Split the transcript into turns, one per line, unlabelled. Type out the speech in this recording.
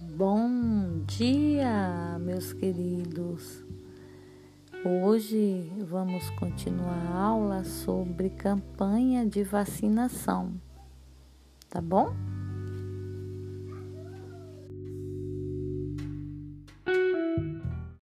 Bom dia, meus queridos. Hoje vamos continuar a aula sobre campanha de vacinação, tá bom?